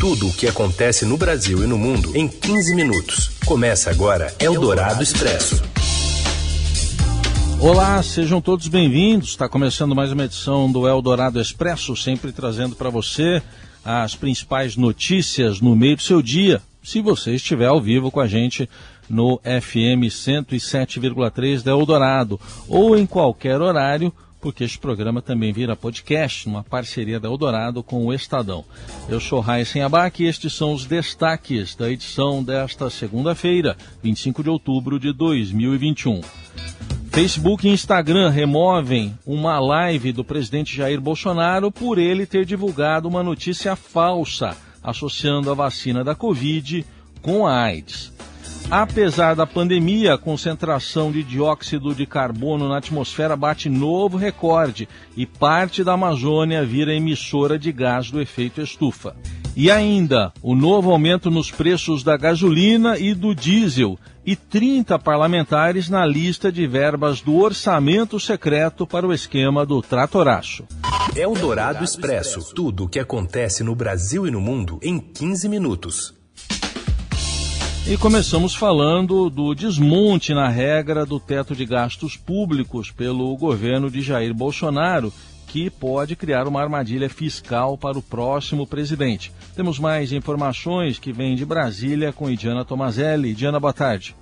Tudo o que acontece no Brasil e no mundo em 15 minutos. Começa agora Eldorado Expresso. Olá, sejam todos bem-vindos. Está começando mais uma edição do Eldorado Expresso, sempre trazendo para você as principais notícias no meio do seu dia, se você estiver ao vivo com a gente no FM 107,3 da Eldorado ou em qualquer horário porque este programa também vira podcast, numa parceria da Eldorado com o Estadão. Eu sou Raíssen Abac e estes são os destaques da edição desta segunda-feira, 25 de outubro de 2021. Facebook e Instagram removem uma live do presidente Jair Bolsonaro por ele ter divulgado uma notícia falsa associando a vacina da Covid com a AIDS. Apesar da pandemia, a concentração de dióxido de carbono na atmosfera bate novo recorde e parte da Amazônia vira emissora de gás do efeito estufa. E ainda, o novo aumento nos preços da gasolina e do diesel e 30 parlamentares na lista de verbas do orçamento secreto para o esquema do tratoraço. É o Dourado Expresso. Tudo o que acontece no Brasil e no mundo em 15 minutos. E começamos falando do desmonte na regra do teto de gastos públicos pelo governo de Jair Bolsonaro, que pode criar uma armadilha fiscal para o próximo presidente. Temos mais informações que vêm de Brasília com Idiana Tomazelli. Diana, boa tarde.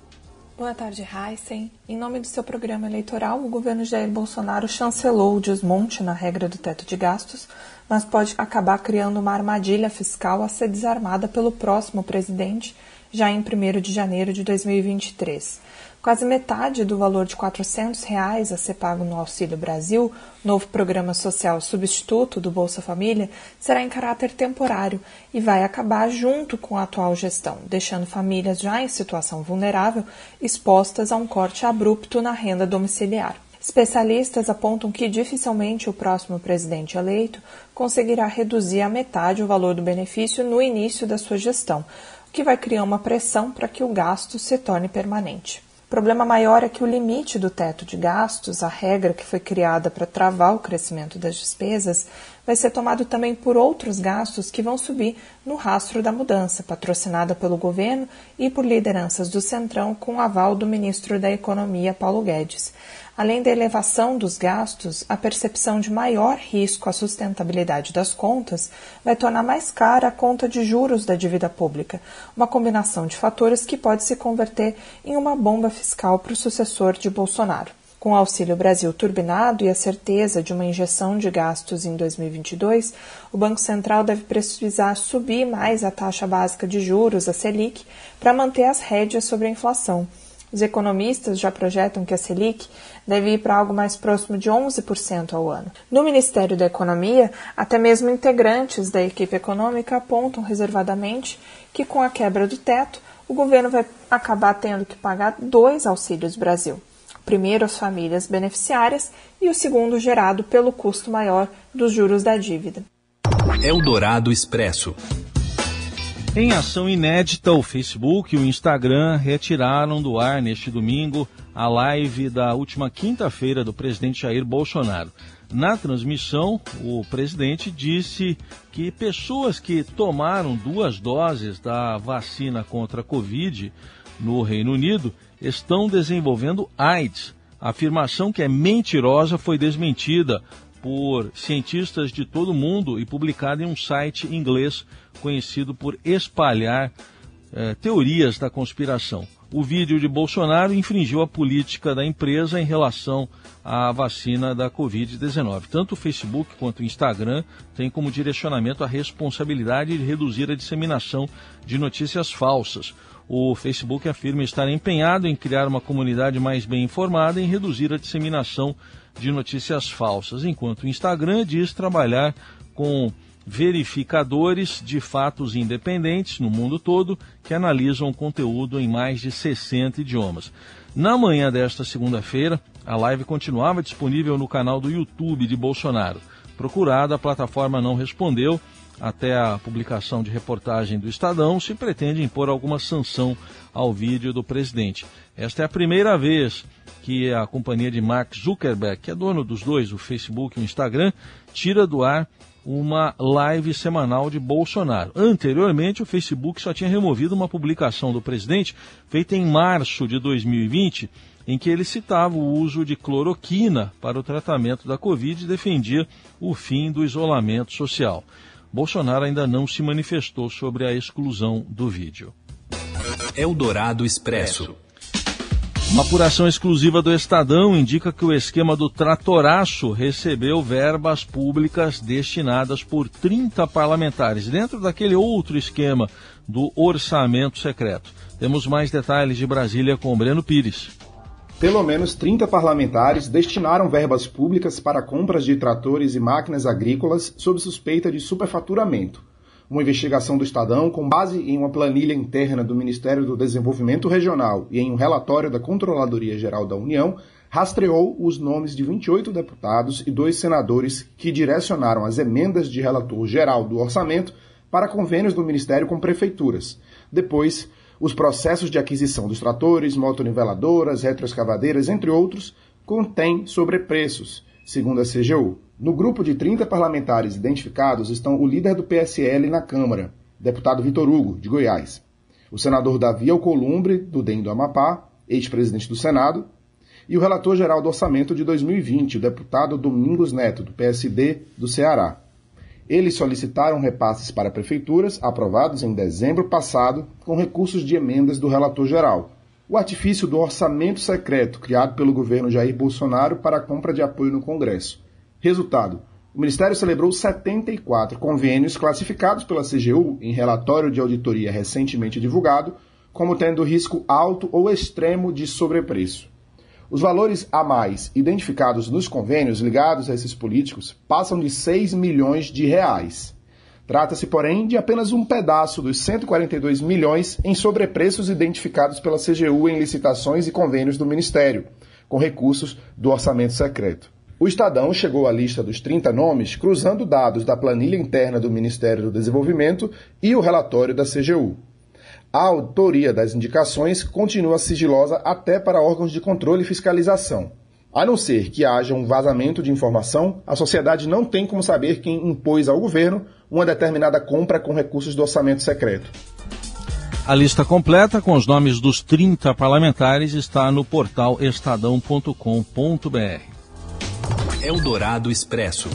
Boa tarde, Heisen. Em nome do seu programa eleitoral, o governo Jair Bolsonaro chancelou o desmonte na regra do teto de gastos, mas pode acabar criando uma armadilha fiscal a ser desarmada pelo próximo presidente já em 1 de janeiro de 2023. Quase metade do valor de 400 reais a ser pago no Auxílio Brasil, novo programa social substituto do Bolsa Família, será em caráter temporário e vai acabar junto com a atual gestão, deixando famílias já em situação vulnerável expostas a um corte abrupto na renda domiciliar. Especialistas apontam que dificilmente o próximo presidente eleito conseguirá reduzir a metade o valor do benefício no início da sua gestão, o que vai criar uma pressão para que o gasto se torne permanente. O problema maior é que o limite do teto de gastos, a regra que foi criada para travar o crescimento das despesas, vai ser tomado também por outros gastos que vão subir no rastro da mudança, patrocinada pelo governo e por lideranças do Centrão com aval do ministro da Economia, Paulo Guedes. Além da elevação dos gastos, a percepção de maior risco à sustentabilidade das contas vai tornar mais cara a conta de juros da dívida pública, uma combinação de fatores que pode se converter em uma bomba fiscal para o sucessor de Bolsonaro. Com o Auxílio Brasil turbinado e a certeza de uma injeção de gastos em 2022, o Banco Central deve precisar subir mais a taxa básica de juros, a Selic, para manter as rédeas sobre a inflação. Os economistas já projetam que a Selic deve ir para algo mais próximo de 11% ao ano. No Ministério da Economia, até mesmo integrantes da equipe econômica apontam reservadamente que, com a quebra do teto, o governo vai acabar tendo que pagar dois auxílios Brasil. Primeiro às famílias beneficiárias e o segundo gerado pelo custo maior dos juros da dívida. Eldorado Expresso. Em ação inédita, o Facebook e o Instagram retiraram do ar neste domingo a live da última quinta-feira do presidente Jair Bolsonaro. Na transmissão, o presidente disse que pessoas que tomaram duas doses da vacina contra a Covid no Reino Unido estão desenvolvendo AIDS. A afirmação que é mentirosa foi desmentida por cientistas de todo o mundo e publicada em um site inglês conhecido por espalhar eh, teorias da conspiração. O vídeo de Bolsonaro infringiu a política da empresa em relação à vacina da Covid-19. Tanto o Facebook quanto o Instagram têm como direcionamento a responsabilidade de reduzir a disseminação de notícias falsas. O Facebook afirma estar empenhado em criar uma comunidade mais bem informada e em reduzir a disseminação de notícias falsas, enquanto o Instagram diz trabalhar com verificadores de fatos independentes no mundo todo que analisam conteúdo em mais de 60 idiomas. Na manhã desta segunda-feira, a live continuava disponível no canal do YouTube de Bolsonaro. Procurada, a plataforma não respondeu até a publicação de reportagem do Estadão, se pretende impor alguma sanção ao vídeo do presidente. Esta é a primeira vez que a companhia de Mark Zuckerberg, que é dono dos dois, o Facebook e o Instagram, tira do ar uma live semanal de Bolsonaro. Anteriormente, o Facebook só tinha removido uma publicação do presidente feita em março de 2020, em que ele citava o uso de cloroquina para o tratamento da Covid e defendia o fim do isolamento social. Bolsonaro ainda não se manifestou sobre a exclusão do vídeo. Eldorado Expresso. Uma apuração exclusiva do Estadão indica que o esquema do Tratoraço recebeu verbas públicas destinadas por 30 parlamentares, dentro daquele outro esquema do orçamento secreto. Temos mais detalhes de Brasília com o Breno Pires. Pelo menos 30 parlamentares destinaram verbas públicas para compras de tratores e máquinas agrícolas sob suspeita de superfaturamento. Uma investigação do Estadão, com base em uma planilha interna do Ministério do Desenvolvimento Regional e em um relatório da Controladoria Geral da União, rastreou os nomes de 28 deputados e dois senadores que direcionaram as emendas de relator geral do orçamento para convênios do Ministério com prefeituras. Depois, os processos de aquisição dos tratores, motoniveladoras, retroescavadeiras, entre outros, contêm sobrepreços, segundo a CGU. No grupo de 30 parlamentares identificados estão o líder do PSL na Câmara, deputado Vitor Hugo, de Goiás, o senador Davi Alcolumbre, do DEM do Amapá, ex-presidente do Senado, e o relator geral do orçamento de 2020, o deputado Domingos Neto, do PSD do Ceará. Eles solicitaram repasses para prefeituras aprovados em dezembro passado com recursos de emendas do relator geral. O artifício do orçamento secreto criado pelo governo Jair Bolsonaro para a compra de apoio no Congresso. Resultado: o Ministério celebrou 74 convênios classificados pela CGU em relatório de auditoria recentemente divulgado como tendo risco alto ou extremo de sobrepreço. Os valores a mais identificados nos convênios ligados a esses políticos passam de 6 milhões de reais. Trata-se, porém, de apenas um pedaço dos 142 milhões em sobrepreços identificados pela CGU em licitações e convênios do Ministério, com recursos do orçamento secreto. O Estadão chegou à lista dos 30 nomes cruzando dados da planilha interna do Ministério do Desenvolvimento e o relatório da CGU. A autoria das indicações continua sigilosa até para órgãos de controle e fiscalização. A não ser que haja um vazamento de informação, a sociedade não tem como saber quem impôs ao governo uma determinada compra com recursos do orçamento secreto. A lista completa com os nomes dos 30 parlamentares está no portal estadão.com.br. Eldorado Expresso.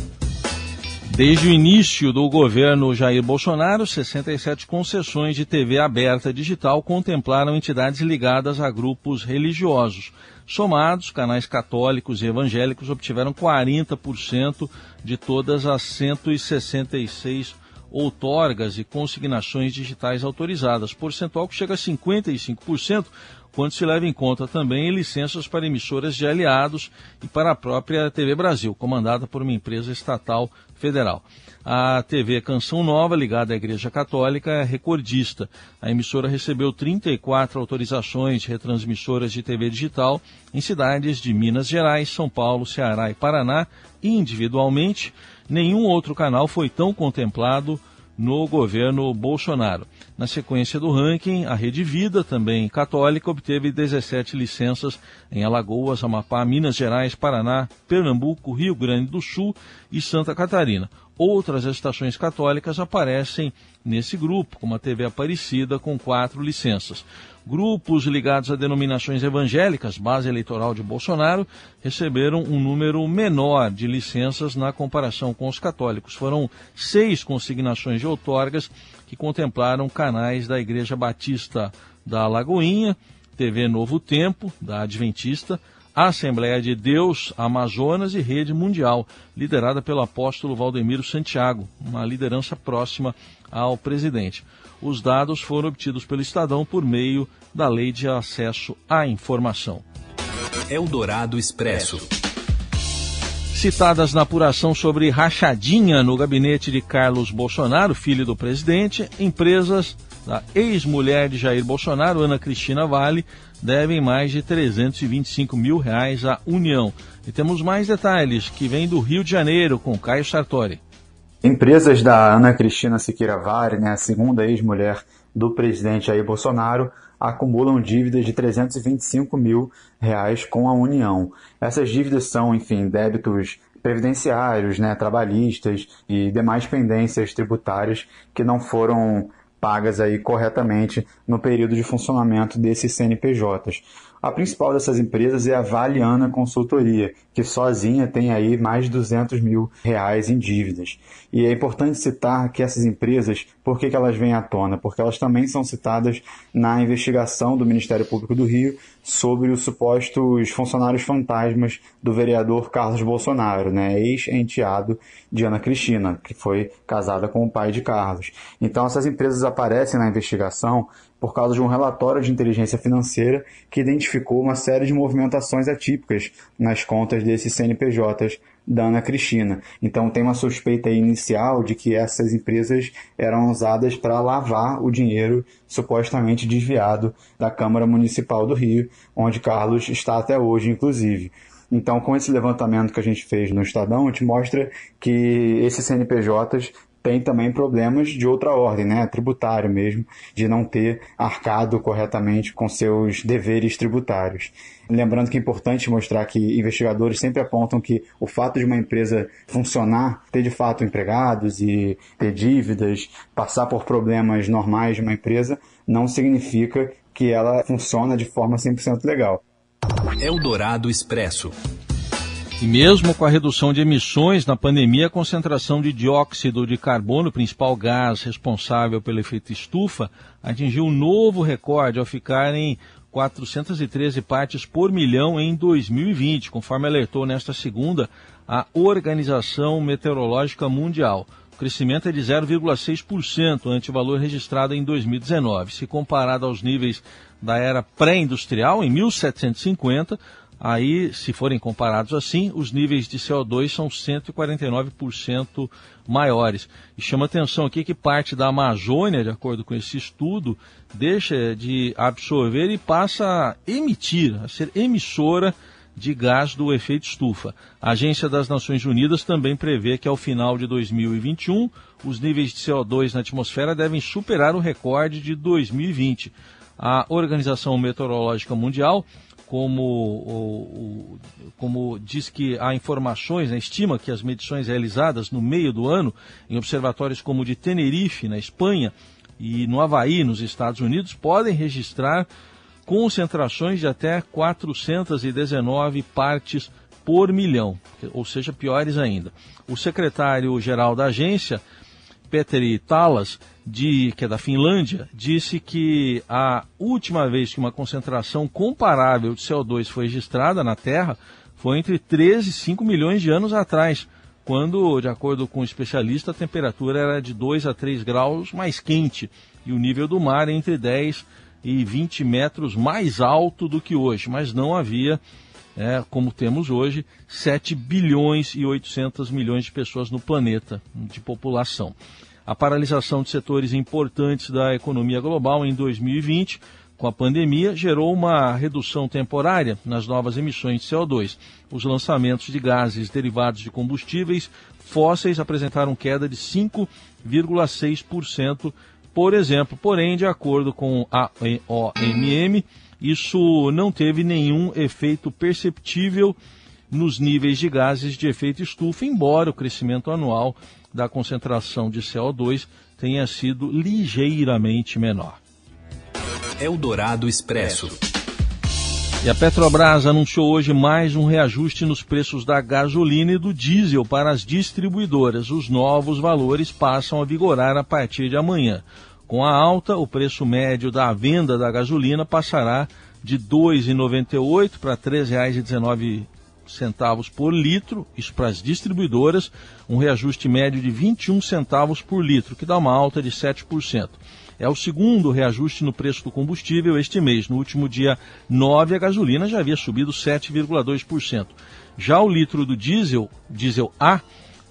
Desde o início do governo Jair Bolsonaro, 67 concessões de TV aberta digital contemplaram entidades ligadas a grupos religiosos. Somados, canais católicos e evangélicos obtiveram 40% de todas as 166 outorgas e consignações digitais autorizadas, percentual que chega a 55%, quando se leva em conta também licenças para emissoras de aliados e para a própria TV Brasil, comandada por uma empresa estatal federal. A TV Canção Nova, ligada à Igreja Católica, é recordista. A emissora recebeu 34 autorizações retransmissoras de TV digital em cidades de Minas Gerais, São Paulo, Ceará e Paraná. Individualmente, nenhum outro canal foi tão contemplado no governo Bolsonaro. Na sequência do ranking, a Rede Vida, também católica, obteve 17 licenças em Alagoas, Amapá, Minas Gerais, Paraná, Pernambuco, Rio Grande do Sul e Santa Catarina. Outras estações católicas aparecem nesse grupo, como a TV Aparecida, com quatro licenças. Grupos ligados a denominações evangélicas, base eleitoral de Bolsonaro, receberam um número menor de licenças na comparação com os católicos. Foram seis consignações de outorgas que contemplaram canais da Igreja Batista da Lagoinha, TV Novo Tempo, da Adventista, Assembleia de Deus Amazonas e Rede Mundial, liderada pelo apóstolo Valdemiro Santiago, uma liderança próxima ao presidente. Os dados foram obtidos pelo Estadão por meio da Lei de Acesso à Informação. Eldorado Expresso. Citadas na apuração sobre rachadinha no gabinete de Carlos Bolsonaro, filho do presidente, empresas da ex-mulher de Jair Bolsonaro, Ana Cristina Vale, devem mais de 325 mil reais à União. E temos mais detalhes que vêm do Rio de Janeiro com Caio Sartori. Empresas da Ana Cristina Siqueira Vare, né, a segunda ex-mulher do presidente Jair Bolsonaro, acumulam dívidas de 325 mil reais com a União. Essas dívidas são, enfim, débitos previdenciários, né, trabalhistas e demais pendências tributárias que não foram pagas aí corretamente no período de funcionamento desses CNPJs. A principal dessas empresas é a Valiana Consultoria, que sozinha tem aí mais de 200 mil reais em dívidas. E é importante citar que essas empresas, por que, que elas vêm à tona? Porque elas também são citadas na investigação do Ministério Público do Rio sobre os supostos funcionários fantasmas do vereador Carlos Bolsonaro, né, ex-enteado de Ana Cristina, que foi casada com o pai de Carlos. Então essas empresas aparecem na investigação por causa de um relatório de inteligência financeira que identificou uma série de movimentações atípicas nas contas desses CNPJs da Ana Cristina. Então tem uma suspeita inicial de que essas empresas eram usadas para lavar o dinheiro supostamente desviado da Câmara Municipal do Rio, onde Carlos está até hoje, inclusive. Então, com esse levantamento que a gente fez no Estadão, a gente mostra que esses CNPJs tem também problemas de outra ordem, né, tributário mesmo, de não ter arcado corretamente com seus deveres tributários. Lembrando que é importante mostrar que investigadores sempre apontam que o fato de uma empresa funcionar, ter de fato empregados e ter dívidas, passar por problemas normais de uma empresa, não significa que ela funciona de forma 100% legal. Eldorado Expresso. E mesmo com a redução de emissões na pandemia, a concentração de dióxido de carbono, principal gás responsável pelo efeito estufa, atingiu um novo recorde ao ficar em 413 partes por milhão em 2020, conforme alertou nesta segunda a Organização Meteorológica Mundial. O crescimento é de 0,6% ante o valor registrado em 2019. Se comparado aos níveis da era pré-industrial, em 1750, Aí, se forem comparados assim, os níveis de CO2 são 149% maiores. E chama atenção aqui que parte da Amazônia, de acordo com esse estudo, deixa de absorver e passa a emitir, a ser emissora de gás do efeito estufa. A Agência das Nações Unidas também prevê que ao final de 2021 os níveis de CO2 na atmosfera devem superar o recorde de 2020. A Organização Meteorológica Mundial como, o, como diz que há informações, né, estima que as medições realizadas no meio do ano em observatórios como o de Tenerife, na Espanha, e no Havaí, nos Estados Unidos, podem registrar concentrações de até 419 partes por milhão, ou seja, piores ainda. O secretário-geral da agência, Petteri Talas, de, que é da Finlândia, disse que a última vez que uma concentração comparável de CO2 foi registrada na Terra foi entre 13 e 5 milhões de anos atrás, quando, de acordo com o especialista, a temperatura era de 2 a 3 graus mais quente e o nível do mar entre 10 e 20 metros mais alto do que hoje, mas não havia, é, como temos hoje, 7 bilhões e 800 milhões de pessoas no planeta de população a paralisação de setores importantes da economia global em 2020, com a pandemia, gerou uma redução temporária nas novas emissões de CO2. Os lançamentos de gases derivados de combustíveis fósseis apresentaram queda de 5,6%, por exemplo. Porém, de acordo com a OMM, isso não teve nenhum efeito perceptível nos níveis de gases de efeito estufa, embora o crescimento anual da concentração de CO2 tenha sido ligeiramente menor. Eldorado Expresso. E a Petrobras anunciou hoje mais um reajuste nos preços da gasolina e do diesel para as distribuidoras. Os novos valores passam a vigorar a partir de amanhã. Com a alta, o preço médio da venda da gasolina passará de R$ 2,98 para R$ 3,19 centavos por litro, isso para as distribuidoras, um reajuste médio de 21 centavos por litro, que dá uma alta de 7%. É o segundo reajuste no preço do combustível este mês. No último dia 9, a gasolina já havia subido 7,2%. Já o litro do diesel, diesel A,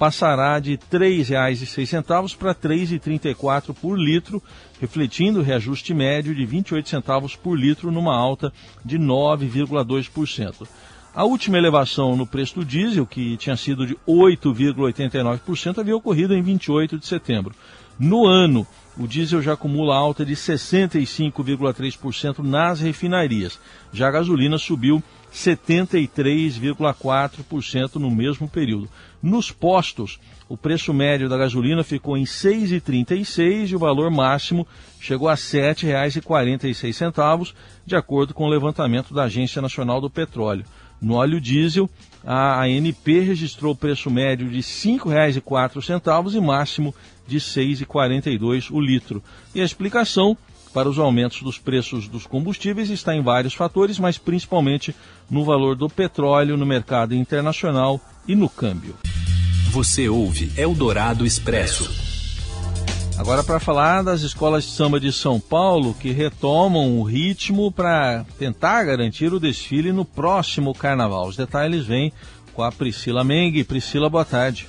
passará de R$ 3,06 para R$ 3,34 por litro, refletindo o reajuste médio de 28 centavos por litro numa alta de 9,2%. A última elevação no preço do diesel, que tinha sido de 8,89%, havia ocorrido em 28 de setembro. No ano, o diesel já acumula alta de 65,3% nas refinarias. Já a gasolina subiu 73,4% no mesmo período. Nos postos, o preço médio da gasolina ficou em R$ 6,36 e o valor máximo chegou a R$ 7,46, de acordo com o levantamento da Agência Nacional do Petróleo. No óleo diesel, a ANP registrou preço médio de R$ 5,04 e máximo de R$ 6,42 o litro. E a explicação para os aumentos dos preços dos combustíveis está em vários fatores, mas principalmente no valor do petróleo no mercado internacional e no câmbio. Você ouve Eldorado Expresso. Agora para falar das escolas de samba de São Paulo que retomam o ritmo para tentar garantir o desfile no próximo carnaval. Os detalhes vêm com a Priscila Meng. Priscila, boa tarde.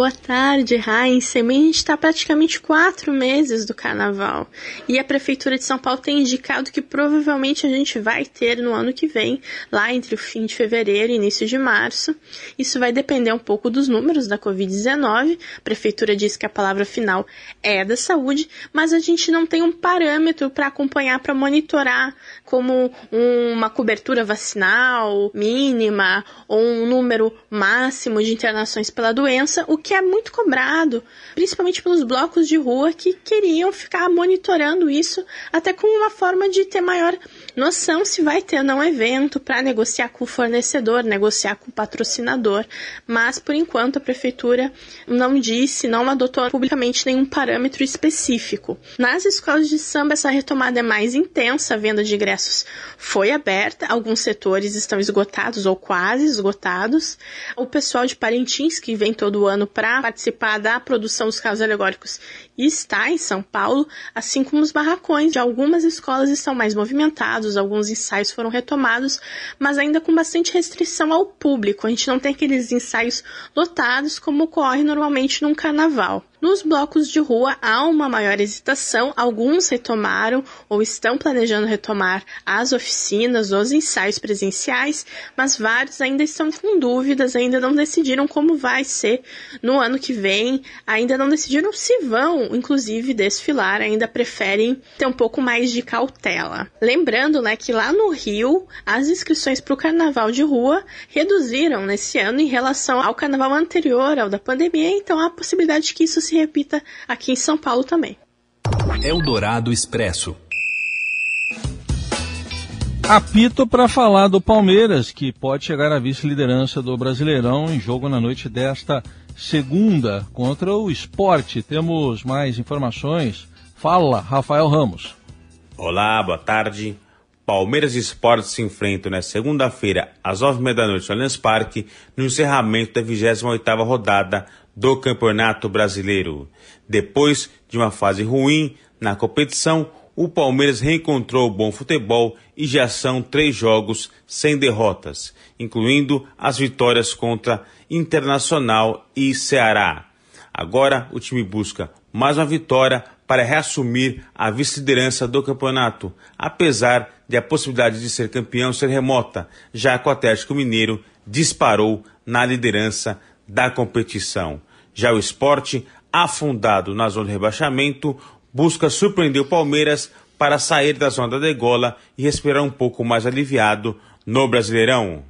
Boa tarde, Heinz. A gente está praticamente quatro meses do carnaval e a Prefeitura de São Paulo tem indicado que provavelmente a gente vai ter no ano que vem, lá entre o fim de fevereiro e início de março. Isso vai depender um pouco dos números da Covid-19. A Prefeitura diz que a palavra final é da saúde, mas a gente não tem um parâmetro para acompanhar, para monitorar, como uma cobertura vacinal mínima ou um número máximo de internações pela doença, o que é muito cobrado, principalmente pelos blocos de rua que queriam ficar monitorando isso, até como uma forma de ter maior noção se vai ter ou não evento para negociar com o fornecedor, negociar com o patrocinador. Mas por enquanto a prefeitura não disse, não adotou publicamente nenhum parâmetro específico. Nas escolas de samba essa retomada é mais intensa, a venda de ingressos foi aberta, alguns setores estão esgotados ou quase esgotados. O pessoal de Parintins que vem todo ano para participar da produção dos carros alegóricos está em São Paulo, assim como os barracões de algumas escolas estão mais movimentados, alguns ensaios foram retomados, mas ainda com bastante restrição ao público. A gente não tem aqueles ensaios lotados como ocorre normalmente num carnaval. Nos blocos de rua há uma maior hesitação, alguns retomaram ou estão planejando retomar as oficinas, os ensaios presenciais, mas vários ainda estão com dúvidas, ainda não decidiram como vai ser no ano que vem, ainda não decidiram se vão, inclusive, desfilar, ainda preferem ter um pouco mais de cautela. Lembrando, né, que lá no Rio, as inscrições para o carnaval de rua reduziram nesse ano em relação ao carnaval anterior, ao da pandemia, então há a possibilidade que isso se repita aqui em São Paulo também. Eldorado Expresso. Apito para falar do Palmeiras, que pode chegar à vice-liderança do Brasileirão em jogo na noite desta segunda contra o esporte. Temos mais informações. Fala, Rafael Ramos. Olá, boa tarde. Palmeiras e Esporte se enfrentam na segunda-feira, às nove e meia da noite, no Allianz Parque, no encerramento da 28ª rodada do Campeonato Brasileiro. Depois de uma fase ruim na competição, o Palmeiras reencontrou o bom futebol e já são três jogos sem derrotas, incluindo as vitórias contra Internacional e Ceará. Agora o time busca mais uma vitória para reassumir a vice-liderança do campeonato, apesar de a possibilidade de ser campeão ser remota, já que o Atlético Mineiro disparou na liderança da competição. Já o esporte, afundado na zona de rebaixamento, busca surpreender o Palmeiras para sair da zona da degola e respirar um pouco mais aliviado no Brasileirão.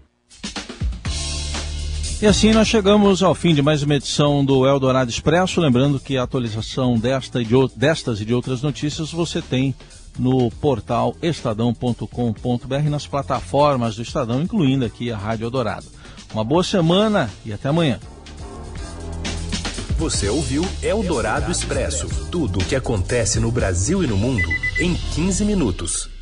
E assim nós chegamos ao fim de mais uma edição do Eldorado Expresso. Lembrando que a atualização desta e de, destas e de outras notícias você tem no portal estadão.com.br nas plataformas do Estadão, incluindo aqui a Rádio Eldorado. Uma boa semana e até amanhã. Você ouviu Eldorado Expresso tudo o que acontece no Brasil e no mundo em 15 minutos.